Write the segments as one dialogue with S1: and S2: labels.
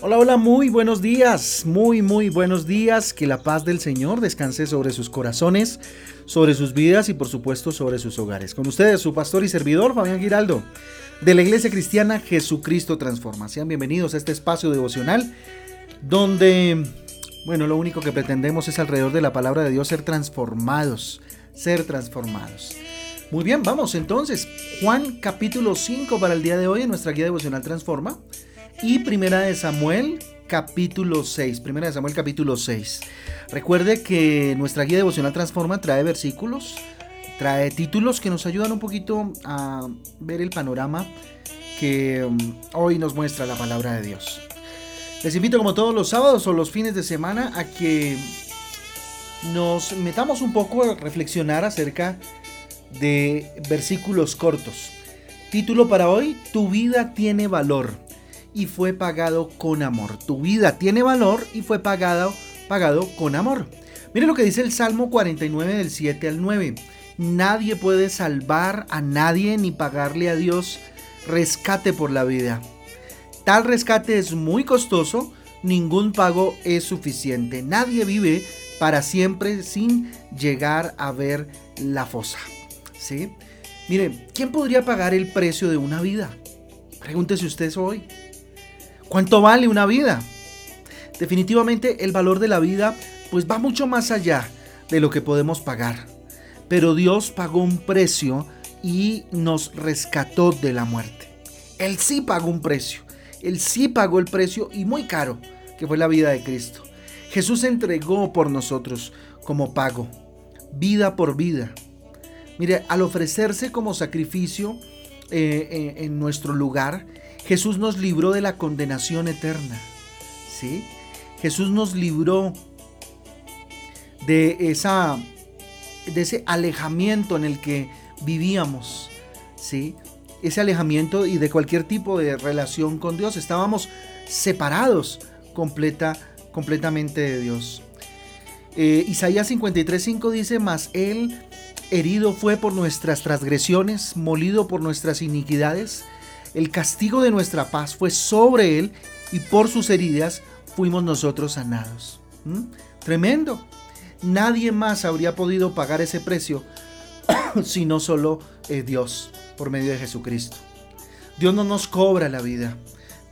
S1: Hola, hola, muy buenos días, muy, muy buenos días. Que la paz del Señor descanse sobre sus corazones, sobre sus vidas y por supuesto sobre sus hogares. Con ustedes, su pastor y servidor, Fabián Giraldo, de la Iglesia Cristiana Jesucristo Transforma. Sean bienvenidos a este espacio devocional donde, bueno, lo único que pretendemos es alrededor de la palabra de Dios ser transformados, ser transformados. Muy bien, vamos entonces. Juan capítulo 5 para el día de hoy en nuestra guía devocional Transforma y Primera de Samuel capítulo 6. Primera de Samuel capítulo 6. Recuerde que nuestra guía devocional Transforma trae versículos, trae títulos que nos ayudan un poquito a ver el panorama que um, hoy nos muestra la palabra de Dios. Les invito como todos los sábados o los fines de semana a que nos metamos un poco a reflexionar acerca de versículos cortos. Título para hoy, Tu vida tiene valor y fue pagado con amor. Tu vida tiene valor y fue pagado, pagado con amor. Mire lo que dice el Salmo 49 del 7 al 9. Nadie puede salvar a nadie ni pagarle a Dios rescate por la vida. Tal rescate es muy costoso, ningún pago es suficiente. Nadie vive para siempre sin llegar a ver la fosa. ¿Sí? Mire, ¿quién podría pagar el precio de una vida? Pregúntese usted hoy. ¿Cuánto vale una vida? Definitivamente el valor de la vida pues va mucho más allá de lo que podemos pagar. Pero Dios pagó un precio y nos rescató de la muerte. Él sí pagó un precio. Él sí pagó el precio y muy caro, que fue la vida de Cristo. Jesús entregó por nosotros como pago, vida por vida. Mire, al ofrecerse como sacrificio eh, eh, en nuestro lugar, Jesús nos libró de la condenación eterna. ¿Sí? Jesús nos libró de esa de ese alejamiento en el que vivíamos, ¿sí? Ese alejamiento y de cualquier tipo de relación con Dios, estábamos separados completa, completamente de Dios. Eh, Isaías 53:5 dice, "Mas él herido fue por nuestras transgresiones, molido por nuestras iniquidades, el castigo de nuestra paz fue sobre él y por sus heridas fuimos nosotros sanados. ¿Mm? Tremendo. Nadie más habría podido pagar ese precio sino solo eh, Dios por medio de Jesucristo. Dios no nos cobra la vida,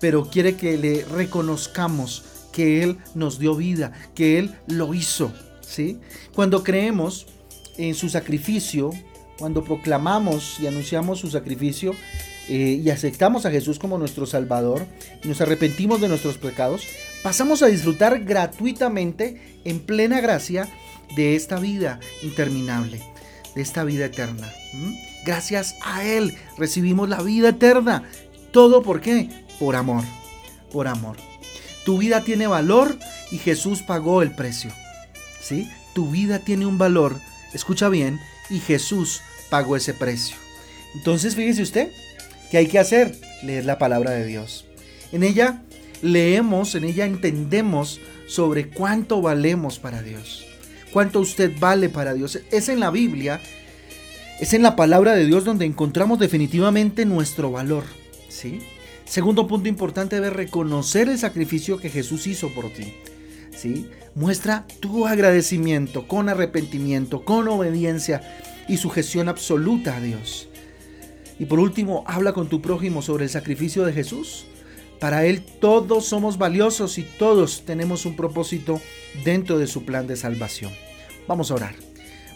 S1: pero quiere que le reconozcamos que Él nos dio vida, que Él lo hizo. ¿sí? Cuando creemos en su sacrificio, cuando proclamamos y anunciamos su sacrificio, eh, y aceptamos a Jesús como nuestro Salvador y nos arrepentimos de nuestros pecados, pasamos a disfrutar gratuitamente en plena gracia de esta vida interminable, de esta vida eterna. Gracias a Él recibimos la vida eterna. ¿Todo por qué? Por amor, por amor. Tu vida tiene valor y Jesús pagó el precio. ¿Sí? Tu vida tiene un valor, escucha bien, y Jesús pagó ese precio. Entonces, fíjese usted, ¿Qué hay que hacer? Leer la palabra de Dios. En ella leemos, en ella entendemos sobre cuánto valemos para Dios. Cuánto usted vale para Dios. Es en la Biblia, es en la palabra de Dios donde encontramos definitivamente nuestro valor. ¿sí? Segundo punto importante debe reconocer el sacrificio que Jesús hizo por ti. ¿sí? Muestra tu agradecimiento con arrepentimiento, con obediencia y sujeción absoluta a Dios. Y por último, habla con tu prójimo sobre el sacrificio de Jesús. Para Él todos somos valiosos y todos tenemos un propósito dentro de su plan de salvación. Vamos a orar.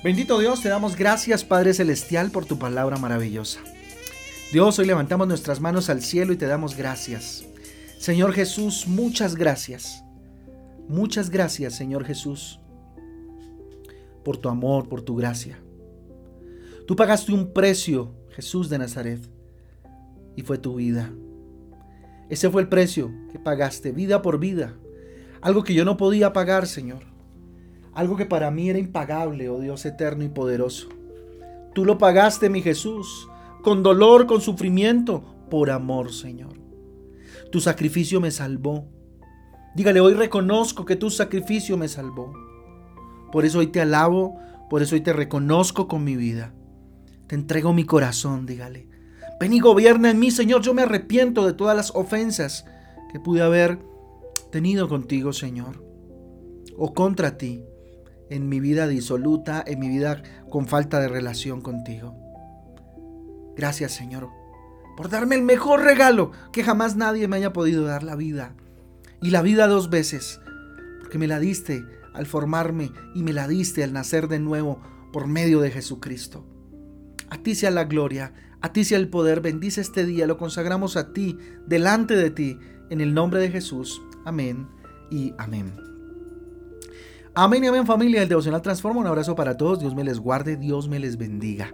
S1: Bendito Dios, te damos gracias Padre Celestial por tu palabra maravillosa. Dios, hoy levantamos nuestras manos al cielo y te damos gracias. Señor Jesús, muchas gracias. Muchas gracias, Señor Jesús, por tu amor, por tu gracia. Tú pagaste un precio Jesús de Nazaret, y fue tu vida. Ese fue el precio que pagaste, vida por vida. Algo que yo no podía pagar, Señor. Algo que para mí era impagable, oh Dios eterno y poderoso. Tú lo pagaste, mi Jesús, con dolor, con sufrimiento, por amor, Señor. Tu sacrificio me salvó. Dígale, hoy reconozco que tu sacrificio me salvó. Por eso hoy te alabo, por eso hoy te reconozco con mi vida. Te entrego mi corazón, dígale. Ven y gobierna en mí, Señor. Yo me arrepiento de todas las ofensas que pude haber tenido contigo, Señor, o contra ti, en mi vida disoluta, en mi vida con falta de relación contigo. Gracias, Señor, por darme el mejor regalo que jamás nadie me haya podido dar la vida. Y la vida dos veces, porque me la diste al formarme y me la diste al nacer de nuevo por medio de Jesucristo. A ti sea la gloria, a ti sea el poder, bendice este día, lo consagramos a ti, delante de ti, en el nombre de Jesús. Amén y amén. Amén y amén familia, el devocional transforma. Un abrazo para todos, Dios me les guarde, Dios me les bendiga.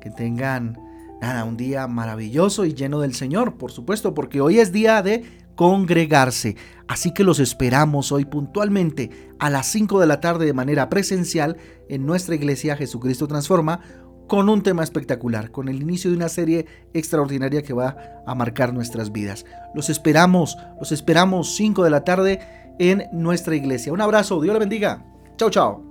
S1: Que tengan, un día maravilloso y lleno del Señor, por supuesto, porque hoy es día de congregarse. Así que los esperamos hoy puntualmente a las 5 de la tarde de manera presencial en nuestra iglesia Jesucristo Transforma con un tema espectacular, con el inicio de una serie extraordinaria que va a marcar nuestras vidas. Los esperamos, los esperamos 5 de la tarde en nuestra iglesia. Un abrazo, Dios le bendiga. Chao, chao.